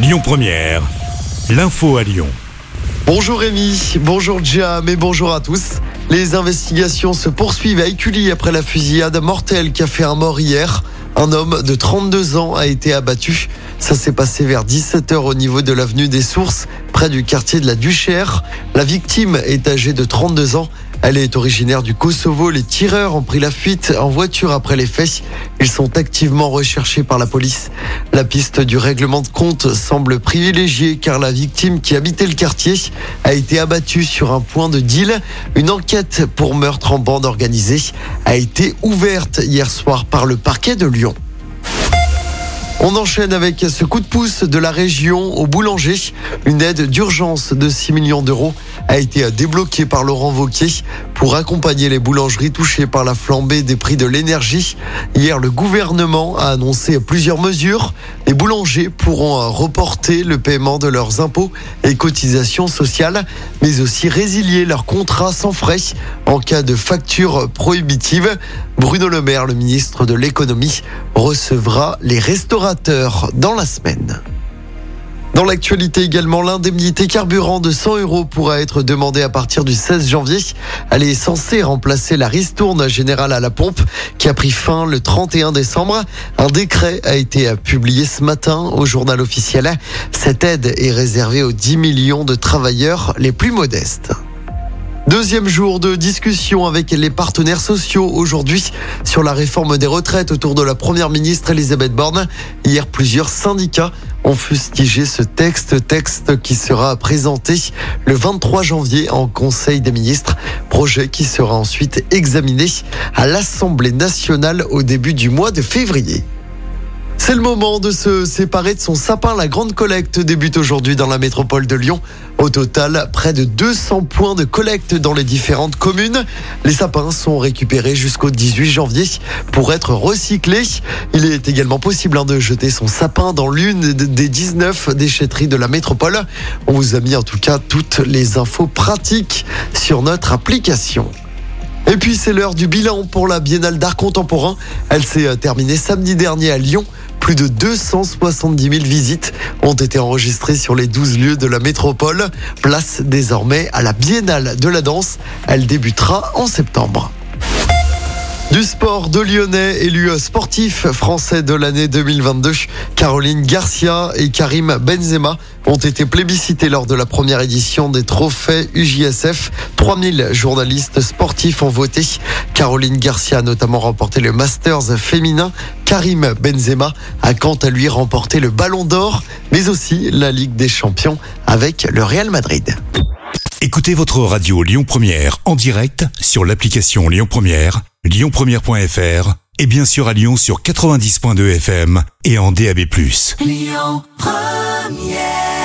Lyon Première, l'info à Lyon. Bonjour Rémi, bonjour Jam et bonjour à tous. Les investigations se poursuivent à Écully après la fusillade mortelle qui a fait un mort hier. Un homme de 32 ans a été abattu. Ça s'est passé vers 17h au niveau de l'avenue des Sources, près du quartier de la Duchère. La victime est âgée de 32 ans. Elle est originaire du Kosovo. Les tireurs ont pris la fuite en voiture après les faits. Ils sont activement recherchés par la police. La piste du règlement de compte semble privilégiée car la victime qui habitait le quartier a été abattue sur un point de deal. Une enquête pour meurtre en bande organisée a été ouverte hier soir par le parquet de Lyon. On enchaîne avec ce coup de pouce de la région au boulanger. Une aide d'urgence de 6 millions d'euros a été débloquée par Laurent Vauquier pour accompagner les boulangeries touchées par la flambée des prix de l'énergie. Hier, le gouvernement a annoncé plusieurs mesures. Les boulangers pourront reporter le paiement de leurs impôts et cotisations sociales, mais aussi résilier leur contrat sans frais en cas de facture prohibitive. Bruno Le Maire, le ministre de l'économie, recevra les restaurateurs dans la semaine. Dans l'actualité également, l'indemnité carburant de 100 euros pourra être demandée à partir du 16 janvier. Elle est censée remplacer la ristourne générale à la pompe qui a pris fin le 31 décembre. Un décret a été publié ce matin au journal officiel. Cette aide est réservée aux 10 millions de travailleurs les plus modestes. Deuxième jour de discussion avec les partenaires sociaux aujourd'hui sur la réforme des retraites autour de la première ministre Elisabeth Borne. Hier, plusieurs syndicats ont fustigé ce texte, texte qui sera présenté le 23 janvier en Conseil des ministres, projet qui sera ensuite examiné à l'Assemblée nationale au début du mois de février. C'est le moment de se séparer de son sapin. La grande collecte débute aujourd'hui dans la métropole de Lyon. Au total, près de 200 points de collecte dans les différentes communes. Les sapins sont récupérés jusqu'au 18 janvier pour être recyclés. Il est également possible hein, de jeter son sapin dans l'une des 19 déchetteries de la métropole. On vous a mis en tout cas toutes les infos pratiques sur notre application. Et puis c'est l'heure du bilan pour la Biennale d'art contemporain. Elle s'est terminée samedi dernier à Lyon. Plus de 270 000 visites ont été enregistrées sur les 12 lieux de la métropole. Place désormais à la Biennale de la danse. Elle débutera en septembre. Du sport de Lyonnais, élu sportif français de l'année 2022, Caroline Garcia et Karim Benzema ont été plébiscités lors de la première édition des trophées UJSF. 3000 journalistes sportifs ont voté. Caroline Garcia a notamment remporté le Masters féminin. Karim Benzema a quant à lui remporté le Ballon d'Or, mais aussi la Ligue des Champions avec le Real Madrid. Écoutez votre radio Lyon Première en direct sur l'application Lyon Première, lyonpremière.fr et bien sûr à Lyon sur 90.2 FM et en DAB+. Lyon Première